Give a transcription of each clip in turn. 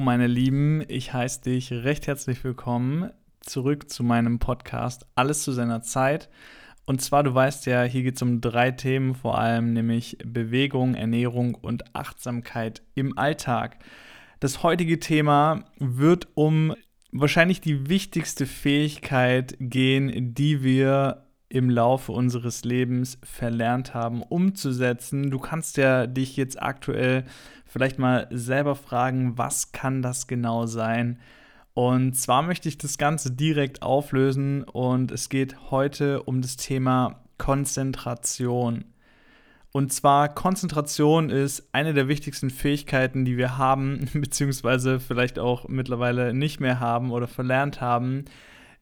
Meine Lieben. Ich heiße dich recht herzlich willkommen zurück zu meinem Podcast Alles zu seiner Zeit. Und zwar, du weißt ja, hier geht es um drei Themen vor allem, nämlich Bewegung, Ernährung und Achtsamkeit im Alltag. Das heutige Thema wird um wahrscheinlich die wichtigste Fähigkeit gehen, die wir im Laufe unseres Lebens verlernt haben, umzusetzen. Du kannst ja dich jetzt aktuell vielleicht mal selber fragen, was kann das genau sein? Und zwar möchte ich das Ganze direkt auflösen und es geht heute um das Thema Konzentration. Und zwar Konzentration ist eine der wichtigsten Fähigkeiten, die wir haben, beziehungsweise vielleicht auch mittlerweile nicht mehr haben oder verlernt haben,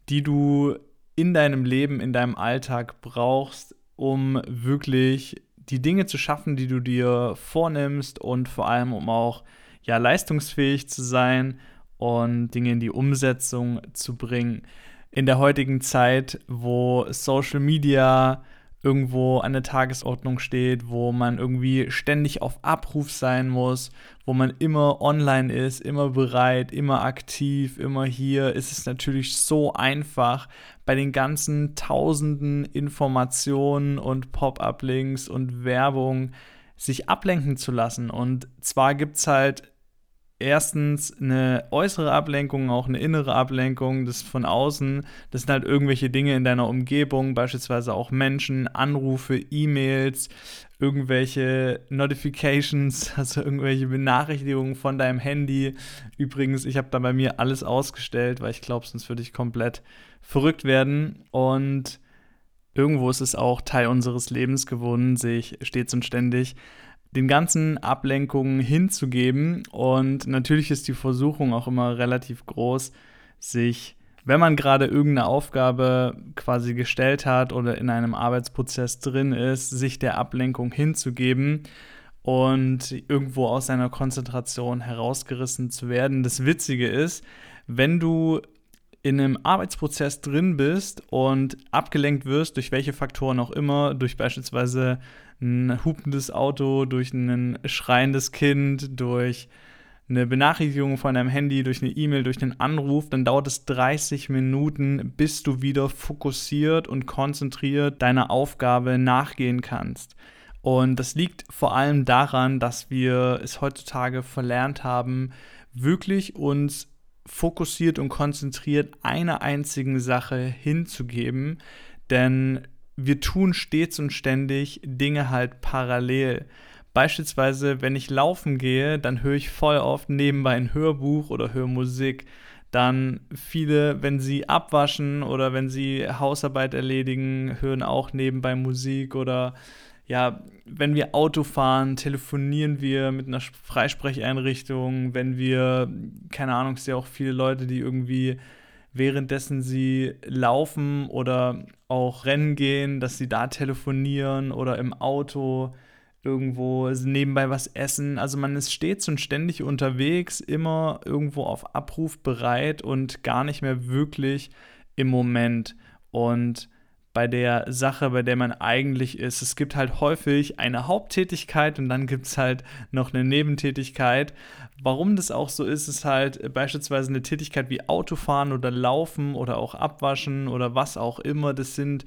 die du in deinem Leben, in deinem Alltag brauchst, um wirklich die Dinge zu schaffen, die du dir vornimmst und vor allem um auch ja leistungsfähig zu sein und Dinge in die Umsetzung zu bringen. In der heutigen Zeit, wo Social Media irgendwo an der Tagesordnung steht, wo man irgendwie ständig auf Abruf sein muss, wo man immer online ist, immer bereit, immer aktiv, immer hier, ist es natürlich so einfach, bei den ganzen tausenden Informationen und Pop-up-Links und Werbung sich ablenken zu lassen. Und zwar gibt es halt erstens eine äußere Ablenkung, auch eine innere Ablenkung, das von außen. Das sind halt irgendwelche Dinge in deiner Umgebung, beispielsweise auch Menschen, Anrufe, E-Mails, irgendwelche Notifications, also irgendwelche Benachrichtigungen von deinem Handy. Übrigens, ich habe da bei mir alles ausgestellt, weil ich glaube, sonst würde ich komplett verrückt werden. Und irgendwo ist es auch Teil unseres Lebens geworden, sehe ich stets und ständig den ganzen Ablenkungen hinzugeben. Und natürlich ist die Versuchung auch immer relativ groß, sich, wenn man gerade irgendeine Aufgabe quasi gestellt hat oder in einem Arbeitsprozess drin ist, sich der Ablenkung hinzugeben und irgendwo aus seiner Konzentration herausgerissen zu werden. Das Witzige ist, wenn du in einem Arbeitsprozess drin bist und abgelenkt wirst, durch welche Faktoren auch immer, durch beispielsweise ein hupendes Auto, durch ein schreiendes Kind, durch eine Benachrichtigung von deinem Handy, durch eine E-Mail, durch einen Anruf, dann dauert es 30 Minuten, bis du wieder fokussiert und konzentriert deiner Aufgabe nachgehen kannst. Und das liegt vor allem daran, dass wir es heutzutage verlernt haben, wirklich uns fokussiert und konzentriert einer einzigen Sache hinzugeben, denn wir tun stets und ständig Dinge halt parallel. Beispielsweise, wenn ich laufen gehe, dann höre ich voll oft nebenbei ein Hörbuch oder höre Musik. Dann viele, wenn sie abwaschen oder wenn sie Hausarbeit erledigen, hören auch nebenbei Musik oder ja, wenn wir Auto fahren, telefonieren wir mit einer Freisprecheinrichtung, wenn wir, keine Ahnung, es sind ja auch viele Leute, die irgendwie währenddessen sie laufen oder auch rennen gehen, dass sie da telefonieren oder im Auto irgendwo nebenbei was essen. Also man ist stets und ständig unterwegs, immer irgendwo auf Abruf bereit und gar nicht mehr wirklich im Moment. Und bei der Sache, bei der man eigentlich ist. Es gibt halt häufig eine Haupttätigkeit und dann gibt es halt noch eine Nebentätigkeit. Warum das auch so ist, ist halt beispielsweise eine Tätigkeit wie Autofahren oder Laufen oder auch Abwaschen oder was auch immer. Das sind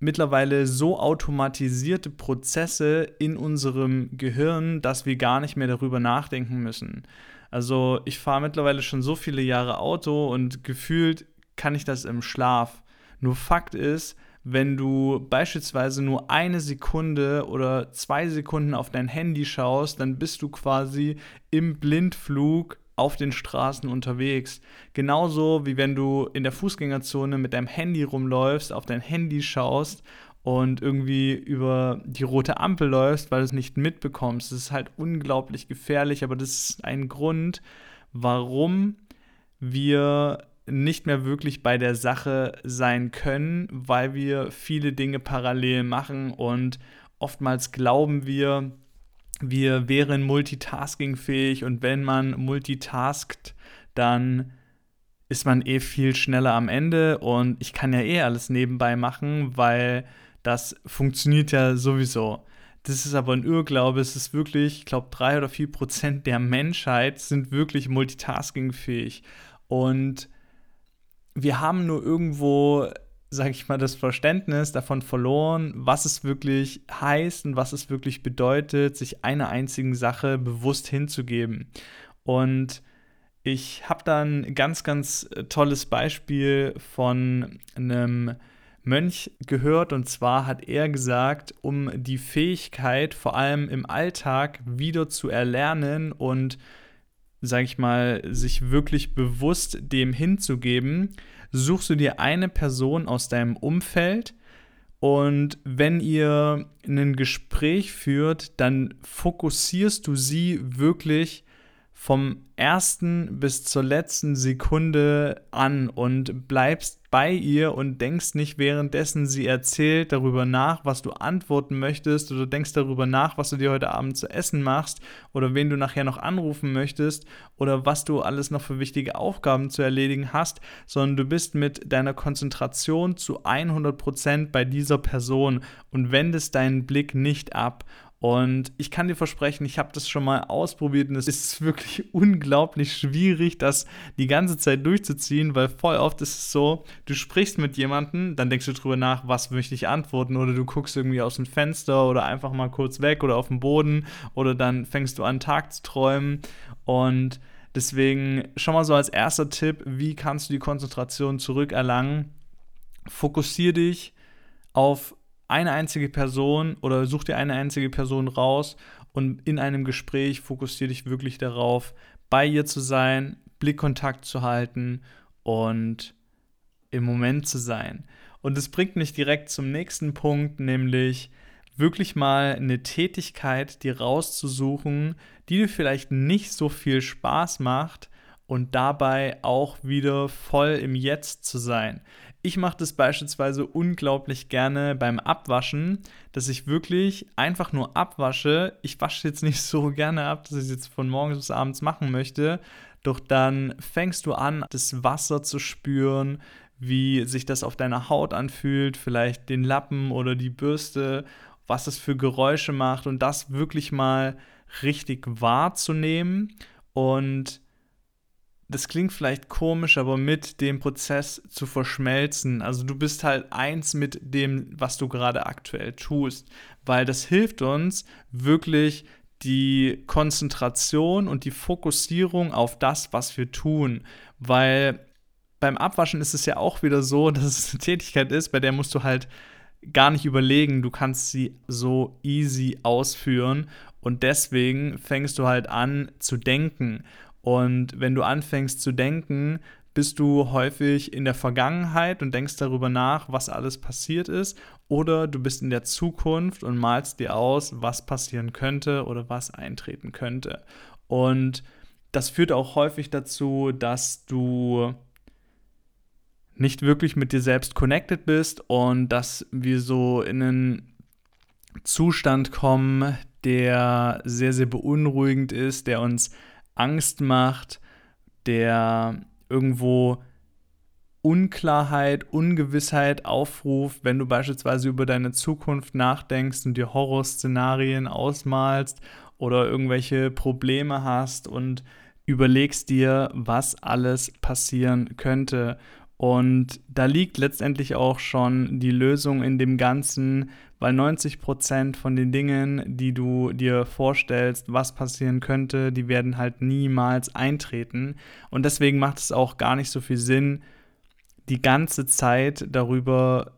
mittlerweile so automatisierte Prozesse in unserem Gehirn, dass wir gar nicht mehr darüber nachdenken müssen. Also ich fahre mittlerweile schon so viele Jahre Auto und gefühlt kann ich das im Schlaf. Nur Fakt ist, wenn du beispielsweise nur eine Sekunde oder zwei Sekunden auf dein Handy schaust, dann bist du quasi im Blindflug auf den Straßen unterwegs. Genauso wie wenn du in der Fußgängerzone mit deinem Handy rumläufst, auf dein Handy schaust und irgendwie über die rote Ampel läufst, weil du es nicht mitbekommst. Das ist halt unglaublich gefährlich, aber das ist ein Grund, warum wir nicht mehr wirklich bei der Sache sein können, weil wir viele Dinge parallel machen und oftmals glauben wir, wir wären multitaskingfähig und wenn man multitaskt, dann ist man eh viel schneller am Ende und ich kann ja eh alles nebenbei machen, weil das funktioniert ja sowieso. Das ist aber ein Irrglaube. Es ist wirklich, ich glaube, drei oder vier Prozent der Menschheit sind wirklich multitaskingfähig. Und wir haben nur irgendwo, sage ich mal, das Verständnis davon verloren, was es wirklich heißt und was es wirklich bedeutet, sich einer einzigen Sache bewusst hinzugeben. Und ich habe da ein ganz, ganz tolles Beispiel von einem Mönch gehört und zwar hat er gesagt, um die Fähigkeit vor allem im Alltag wieder zu erlernen und, sag ich mal, sich wirklich bewusst dem hinzugeben, suchst du dir eine Person aus deinem Umfeld und wenn ihr ein Gespräch führt, dann fokussierst du sie wirklich vom ersten bis zur letzten Sekunde an und bleibst bei ihr und denkst nicht währenddessen sie erzählt darüber nach, was du antworten möchtest oder denkst darüber nach, was du dir heute Abend zu essen machst oder wen du nachher noch anrufen möchtest oder was du alles noch für wichtige Aufgaben zu erledigen hast, sondern du bist mit deiner Konzentration zu 100% bei dieser Person und wendest deinen Blick nicht ab. Und ich kann dir versprechen, ich habe das schon mal ausprobiert und es ist wirklich unglaublich schwierig, das die ganze Zeit durchzuziehen, weil voll oft ist es so, du sprichst mit jemandem, dann denkst du drüber nach, was möchte ich antworten oder du guckst irgendwie aus dem Fenster oder einfach mal kurz weg oder auf den Boden oder dann fängst du an Tag zu träumen und deswegen schon mal so als erster Tipp, wie kannst du die Konzentration zurückerlangen? Fokussier dich auf eine einzige Person oder such dir eine einzige Person raus und in einem Gespräch fokussiere dich wirklich darauf, bei ihr zu sein, Blickkontakt zu halten und im Moment zu sein. Und das bringt mich direkt zum nächsten Punkt, nämlich wirklich mal eine Tätigkeit dir rauszusuchen, die dir vielleicht nicht so viel Spaß macht und dabei auch wieder voll im Jetzt zu sein. Ich mache das beispielsweise unglaublich gerne beim Abwaschen, dass ich wirklich einfach nur abwasche. Ich wasche jetzt nicht so gerne ab, dass ich es jetzt von morgens bis abends machen möchte. Doch dann fängst du an, das Wasser zu spüren, wie sich das auf deiner Haut anfühlt, vielleicht den Lappen oder die Bürste, was es für Geräusche macht und das wirklich mal richtig wahrzunehmen und das klingt vielleicht komisch, aber mit dem Prozess zu verschmelzen. Also du bist halt eins mit dem, was du gerade aktuell tust, weil das hilft uns wirklich die Konzentration und die Fokussierung auf das, was wir tun, weil beim Abwaschen ist es ja auch wieder so, dass es eine Tätigkeit ist, bei der musst du halt gar nicht überlegen, du kannst sie so easy ausführen und deswegen fängst du halt an zu denken und wenn du anfängst zu denken, bist du häufig in der Vergangenheit und denkst darüber nach, was alles passiert ist, oder du bist in der Zukunft und malst dir aus, was passieren könnte oder was eintreten könnte. Und das führt auch häufig dazu, dass du nicht wirklich mit dir selbst connected bist und dass wir so in einen Zustand kommen, der sehr, sehr beunruhigend ist, der uns Angst macht, der irgendwo Unklarheit, Ungewissheit aufruft, wenn du beispielsweise über deine Zukunft nachdenkst und dir Horrorszenarien ausmalst oder irgendwelche Probleme hast und überlegst dir, was alles passieren könnte. Und da liegt letztendlich auch schon die Lösung in dem Ganzen, weil 90 Prozent von den Dingen, die du dir vorstellst, was passieren könnte, die werden halt niemals eintreten. Und deswegen macht es auch gar nicht so viel Sinn, die ganze Zeit darüber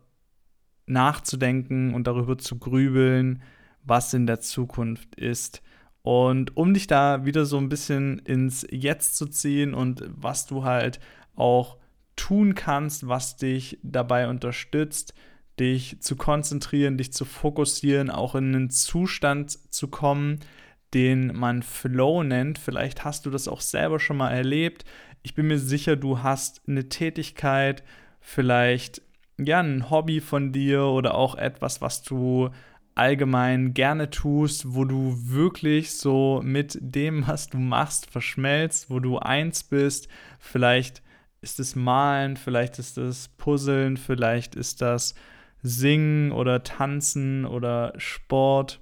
nachzudenken und darüber zu grübeln, was in der Zukunft ist. Und um dich da wieder so ein bisschen ins Jetzt zu ziehen und was du halt auch tun kannst, was dich dabei unterstützt, dich zu konzentrieren, dich zu fokussieren, auch in einen Zustand zu kommen, den man Flow nennt. Vielleicht hast du das auch selber schon mal erlebt. Ich bin mir sicher, du hast eine Tätigkeit, vielleicht ja ein Hobby von dir oder auch etwas, was du allgemein gerne tust, wo du wirklich so mit dem, was du machst, verschmelzt, wo du eins bist. Vielleicht ist es Malen, vielleicht ist es Puzzeln, vielleicht ist das Singen oder Tanzen oder Sport.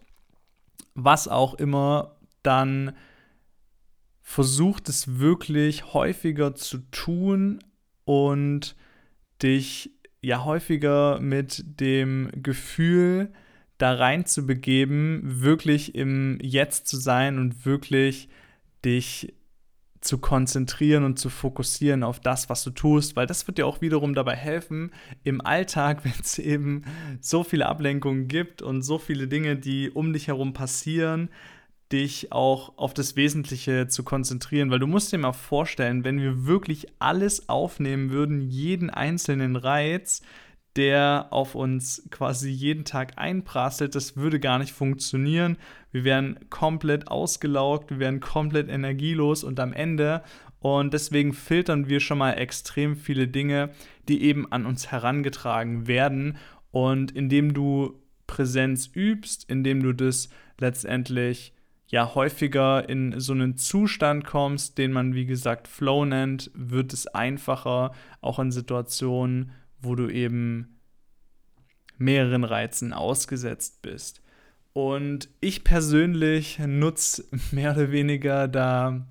was auch immer, dann versucht es wirklich häufiger zu tun und dich ja häufiger mit dem Gefühl da rein zu begeben, wirklich im Jetzt zu sein und wirklich dich zu konzentrieren und zu fokussieren auf das, was du tust, weil das wird dir auch wiederum dabei helfen, im Alltag, wenn es eben so viele Ablenkungen gibt und so viele Dinge, die um dich herum passieren, dich auch auf das Wesentliche zu konzentrieren, weil du musst dir mal vorstellen, wenn wir wirklich alles aufnehmen würden, jeden einzelnen Reiz, der auf uns quasi jeden Tag einprasselt, das würde gar nicht funktionieren. Wir wären komplett ausgelaugt, wir wären komplett energielos und am Ende und deswegen filtern wir schon mal extrem viele Dinge, die eben an uns herangetragen werden. Und indem du Präsenz übst, indem du das letztendlich ja häufiger in so einen Zustand kommst, den man wie gesagt Flow nennt, wird es einfacher, auch in Situationen, wo du eben mehreren Reizen ausgesetzt bist. Und ich persönlich nutze mehr oder weniger da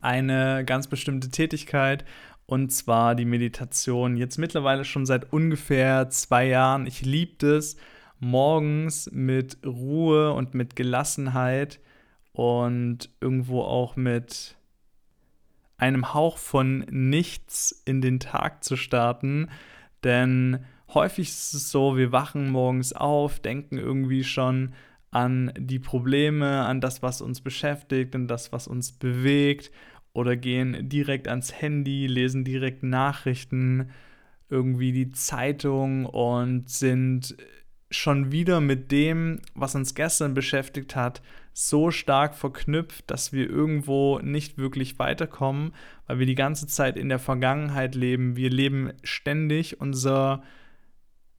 eine ganz bestimmte Tätigkeit und zwar die Meditation. Jetzt mittlerweile schon seit ungefähr zwei Jahren. Ich liebe es, morgens mit Ruhe und mit Gelassenheit und irgendwo auch mit einem Hauch von nichts in den Tag zu starten. Denn häufig ist es so, wir wachen morgens auf, denken irgendwie schon an die Probleme, an das, was uns beschäftigt, an das, was uns bewegt oder gehen direkt ans Handy, lesen direkt Nachrichten, irgendwie die Zeitung und sind schon wieder mit dem, was uns gestern beschäftigt hat, so stark verknüpft, dass wir irgendwo nicht wirklich weiterkommen, weil wir die ganze Zeit in der Vergangenheit leben. Wir leben ständig unser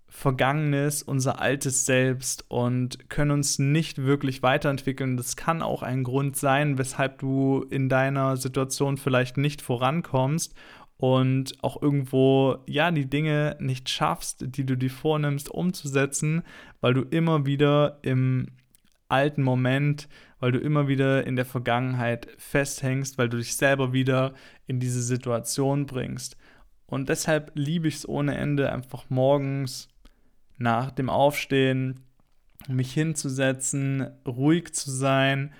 Vergangenes, unser altes Selbst und können uns nicht wirklich weiterentwickeln. Das kann auch ein Grund sein, weshalb du in deiner Situation vielleicht nicht vorankommst und auch irgendwo, ja, die Dinge nicht schaffst, die du dir vornimmst, umzusetzen, weil du immer wieder im alten Moment, weil du immer wieder in der Vergangenheit festhängst, weil du dich selber wieder in diese Situation bringst. Und deshalb liebe ich es ohne Ende, einfach morgens nach dem Aufstehen mich hinzusetzen, ruhig zu sein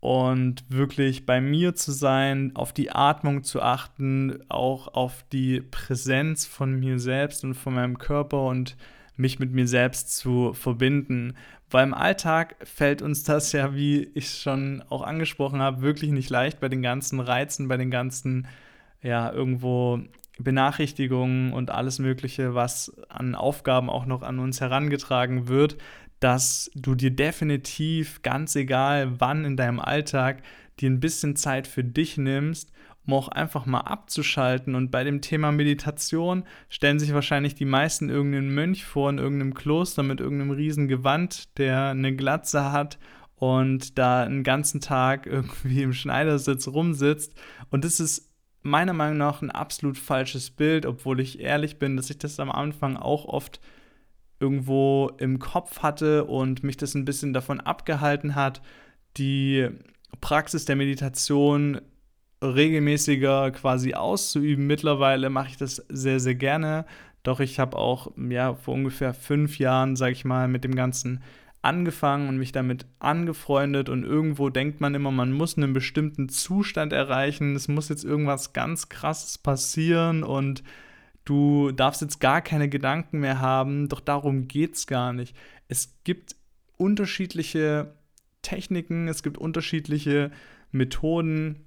und wirklich bei mir zu sein, auf die Atmung zu achten, auch auf die Präsenz von mir selbst und von meinem Körper und mich mit mir selbst zu verbinden. Weil im Alltag fällt uns das ja, wie ich schon auch angesprochen habe, wirklich nicht leicht bei den ganzen Reizen, bei den ganzen, ja, irgendwo Benachrichtigungen und alles Mögliche, was an Aufgaben auch noch an uns herangetragen wird, dass du dir definitiv, ganz egal wann in deinem Alltag, dir ein bisschen Zeit für dich nimmst, um auch einfach mal abzuschalten. Und bei dem Thema Meditation stellen sich wahrscheinlich die meisten irgendeinen Mönch vor in irgendeinem Kloster mit irgendeinem riesen Gewand, der eine Glatze hat und da einen ganzen Tag irgendwie im Schneidersitz rumsitzt. Und das ist meiner Meinung nach ein absolut falsches Bild, obwohl ich ehrlich bin, dass ich das am Anfang auch oft irgendwo im Kopf hatte und mich das ein bisschen davon abgehalten hat, die Praxis der Meditation regelmäßiger quasi auszuüben. Mittlerweile mache ich das sehr, sehr gerne. Doch ich habe auch ja, vor ungefähr fünf Jahren, sage ich mal, mit dem ganzen angefangen und mich damit angefreundet und irgendwo denkt man immer, man muss einen bestimmten Zustand erreichen, es muss jetzt irgendwas ganz krasses passieren und du darfst jetzt gar keine Gedanken mehr haben, doch darum geht es gar nicht. Es gibt unterschiedliche Techniken, es gibt unterschiedliche Methoden,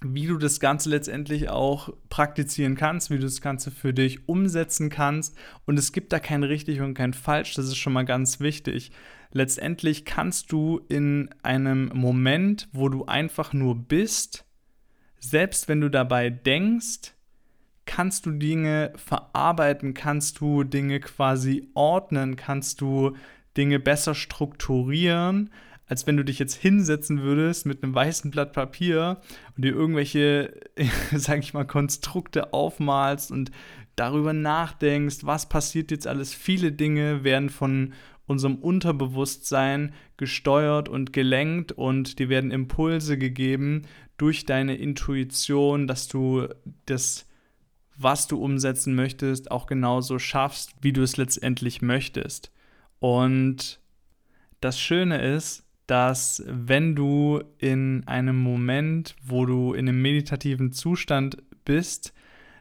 wie du das Ganze letztendlich auch praktizieren kannst, wie du das Ganze für dich umsetzen kannst. Und es gibt da kein richtig und kein falsch, das ist schon mal ganz wichtig. Letztendlich kannst du in einem Moment, wo du einfach nur bist, selbst wenn du dabei denkst, kannst du Dinge verarbeiten, kannst du Dinge quasi ordnen, kannst du Dinge besser strukturieren, als wenn du dich jetzt hinsetzen würdest mit einem weißen Blatt Papier und dir irgendwelche, sag ich mal, Konstrukte aufmalst und darüber nachdenkst, was passiert jetzt alles. Viele Dinge werden von unserem Unterbewusstsein gesteuert und gelenkt und dir werden Impulse gegeben durch deine Intuition, dass du das, was du umsetzen möchtest, auch genauso schaffst, wie du es letztendlich möchtest. Und das Schöne ist, dass wenn du in einem Moment, wo du in einem meditativen Zustand bist,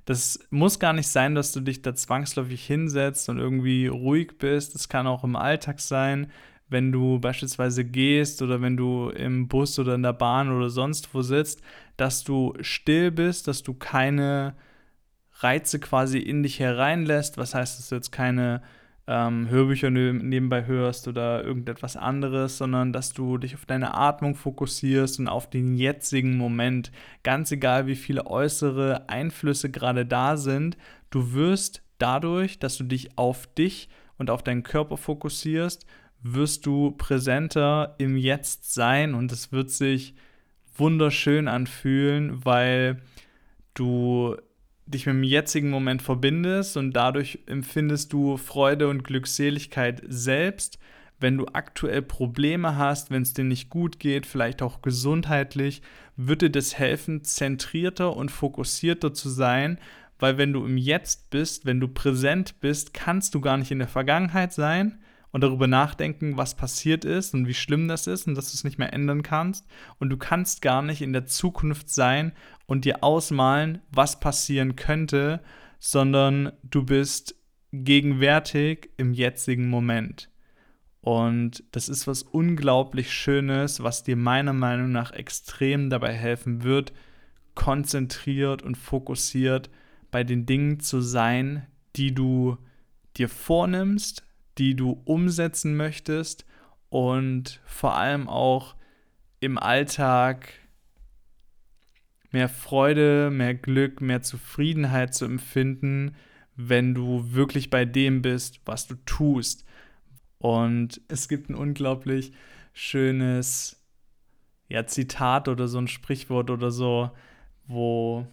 das muss gar nicht sein, dass du dich da zwangsläufig hinsetzt und irgendwie ruhig bist. Das kann auch im Alltag sein, wenn du beispielsweise gehst oder wenn du im Bus oder in der Bahn oder sonst wo sitzt, dass du still bist, dass du keine Reize quasi in dich hereinlässt. Was heißt, dass du jetzt keine ähm, Hörbücher nebenbei hörst oder irgendetwas anderes, sondern dass du dich auf deine Atmung fokussierst und auf den jetzigen Moment. Ganz egal, wie viele äußere Einflüsse gerade da sind, du wirst dadurch, dass du dich auf dich und auf deinen Körper fokussierst, wirst du präsenter im Jetzt sein und es wird sich wunderschön anfühlen, weil du dich mit dem jetzigen Moment verbindest und dadurch empfindest du Freude und Glückseligkeit selbst. Wenn du aktuell Probleme hast, wenn es dir nicht gut geht, vielleicht auch gesundheitlich, dir das helfen, zentrierter und fokussierter zu sein, weil wenn du im Jetzt bist, wenn du präsent bist, kannst du gar nicht in der Vergangenheit sein, und darüber nachdenken, was passiert ist und wie schlimm das ist und dass du es nicht mehr ändern kannst. Und du kannst gar nicht in der Zukunft sein und dir ausmalen, was passieren könnte, sondern du bist gegenwärtig im jetzigen Moment. Und das ist was unglaublich Schönes, was dir meiner Meinung nach extrem dabei helfen wird, konzentriert und fokussiert bei den Dingen zu sein, die du dir vornimmst, die du umsetzen möchtest und vor allem auch im Alltag mehr Freude, mehr Glück, mehr Zufriedenheit zu empfinden, wenn du wirklich bei dem bist, was du tust. Und es gibt ein unglaublich schönes ja, Zitat oder so ein Sprichwort oder so, wo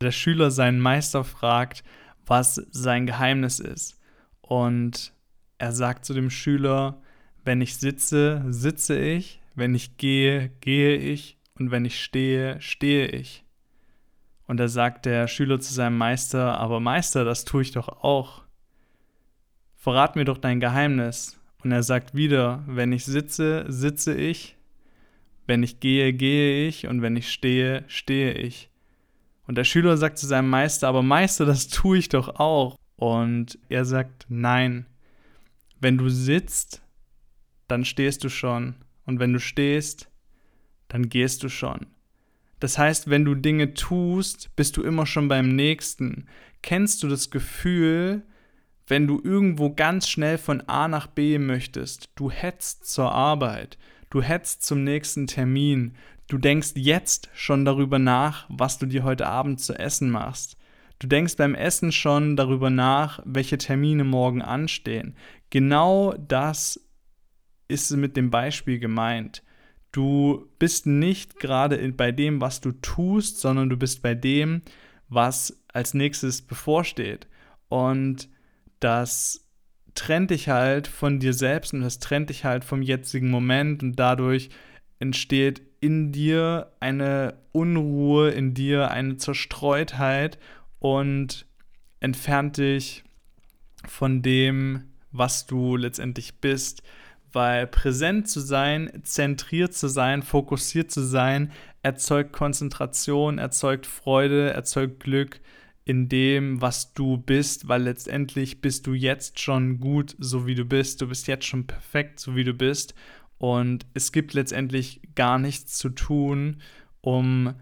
der Schüler seinen Meister fragt, was sein Geheimnis ist. Und er sagt zu dem Schüler, wenn ich sitze, sitze ich, wenn ich gehe, gehe ich und wenn ich stehe, stehe ich. Und da sagt der Schüler zu seinem Meister, aber Meister, das tue ich doch auch. Verrat mir doch dein Geheimnis. Und er sagt wieder, wenn ich sitze, sitze ich, wenn ich gehe, gehe ich und wenn ich stehe, stehe ich. Und der Schüler sagt zu seinem Meister, aber Meister, das tue ich doch auch. Und er sagt, nein, wenn du sitzt, dann stehst du schon. Und wenn du stehst, dann gehst du schon. Das heißt, wenn du Dinge tust, bist du immer schon beim nächsten. Kennst du das Gefühl, wenn du irgendwo ganz schnell von A nach B möchtest, du hetzt zur Arbeit, du hetzt zum nächsten Termin, du denkst jetzt schon darüber nach, was du dir heute Abend zu essen machst. Du denkst beim Essen schon darüber nach, welche Termine morgen anstehen. Genau das ist mit dem Beispiel gemeint. Du bist nicht gerade bei dem, was du tust, sondern du bist bei dem, was als nächstes bevorsteht. Und das trennt dich halt von dir selbst und das trennt dich halt vom jetzigen Moment und dadurch entsteht in dir eine Unruhe, in dir eine Zerstreutheit und entfernt dich von dem, was du letztendlich bist. Weil präsent zu sein, zentriert zu sein, fokussiert zu sein, erzeugt Konzentration, erzeugt Freude, erzeugt Glück in dem, was du bist, weil letztendlich bist du jetzt schon gut, so wie du bist. Du bist jetzt schon perfekt, so wie du bist. Und es gibt letztendlich gar nichts zu tun, um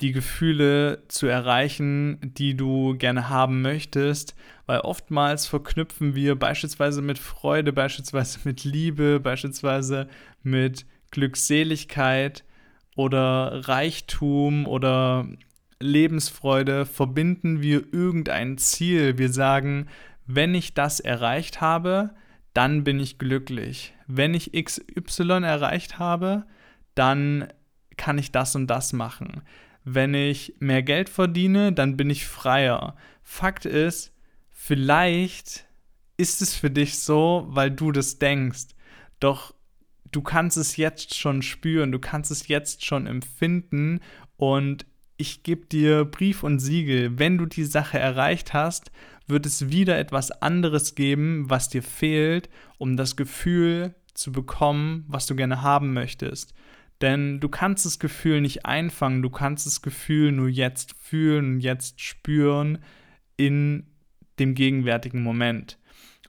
die Gefühle zu erreichen, die du gerne haben möchtest, weil oftmals verknüpfen wir beispielsweise mit Freude, beispielsweise mit Liebe, beispielsweise mit Glückseligkeit oder Reichtum oder Lebensfreude, verbinden wir irgendein Ziel. Wir sagen, wenn ich das erreicht habe, dann bin ich glücklich. Wenn ich XY erreicht habe, dann kann ich das und das machen wenn ich mehr Geld verdiene, dann bin ich freier. Fakt ist, vielleicht ist es für dich so, weil du das denkst. Doch du kannst es jetzt schon spüren, du kannst es jetzt schon empfinden und ich gebe dir Brief und Siegel, wenn du die Sache erreicht hast, wird es wieder etwas anderes geben, was dir fehlt, um das Gefühl zu bekommen, was du gerne haben möchtest. Denn du kannst das Gefühl nicht einfangen, du kannst das Gefühl nur jetzt fühlen, jetzt spüren in dem gegenwärtigen Moment.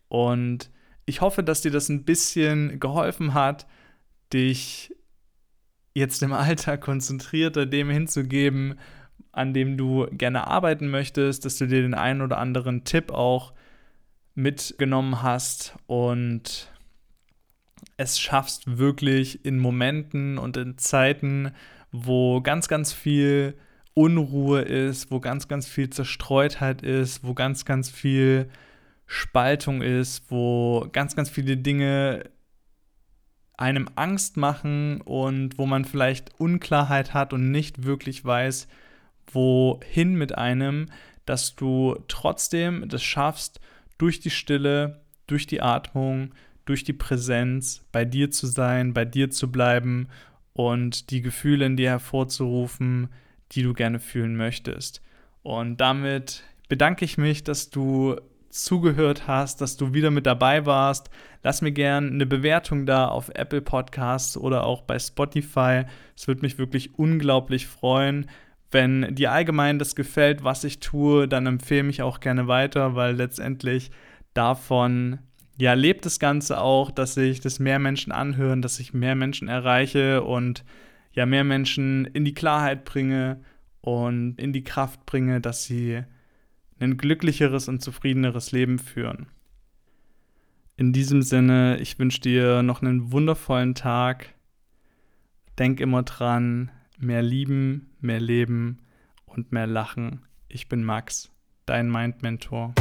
Und ich hoffe, dass dir das ein bisschen geholfen hat, dich jetzt im Alltag konzentrierter dem hinzugeben, an dem du gerne arbeiten möchtest, dass du dir den einen oder anderen Tipp auch mitgenommen hast und es schaffst wirklich in Momenten und in Zeiten, wo ganz, ganz viel Unruhe ist, wo ganz, ganz viel Zerstreutheit ist, wo ganz, ganz viel Spaltung ist, wo ganz, ganz viele Dinge einem Angst machen und wo man vielleicht Unklarheit hat und nicht wirklich weiß, wohin mit einem, dass du trotzdem das schaffst, durch die Stille, durch die Atmung, durch die Präsenz bei dir zu sein, bei dir zu bleiben und die Gefühle in dir hervorzurufen, die du gerne fühlen möchtest. Und damit bedanke ich mich, dass du zugehört hast, dass du wieder mit dabei warst. Lass mir gerne eine Bewertung da auf Apple Podcasts oder auch bei Spotify. Es würde mich wirklich unglaublich freuen. Wenn dir allgemein das gefällt, was ich tue, dann empfehle mich auch gerne weiter, weil letztendlich davon ja lebt das Ganze auch, dass sich das mehr Menschen anhören, dass ich mehr Menschen erreiche und ja mehr Menschen in die Klarheit bringe und in die Kraft bringe, dass sie ein glücklicheres und zufriedeneres Leben führen. In diesem Sinne, ich wünsche dir noch einen wundervollen Tag. Denk immer dran, mehr lieben, mehr leben und mehr lachen. Ich bin Max, dein Mind Mentor.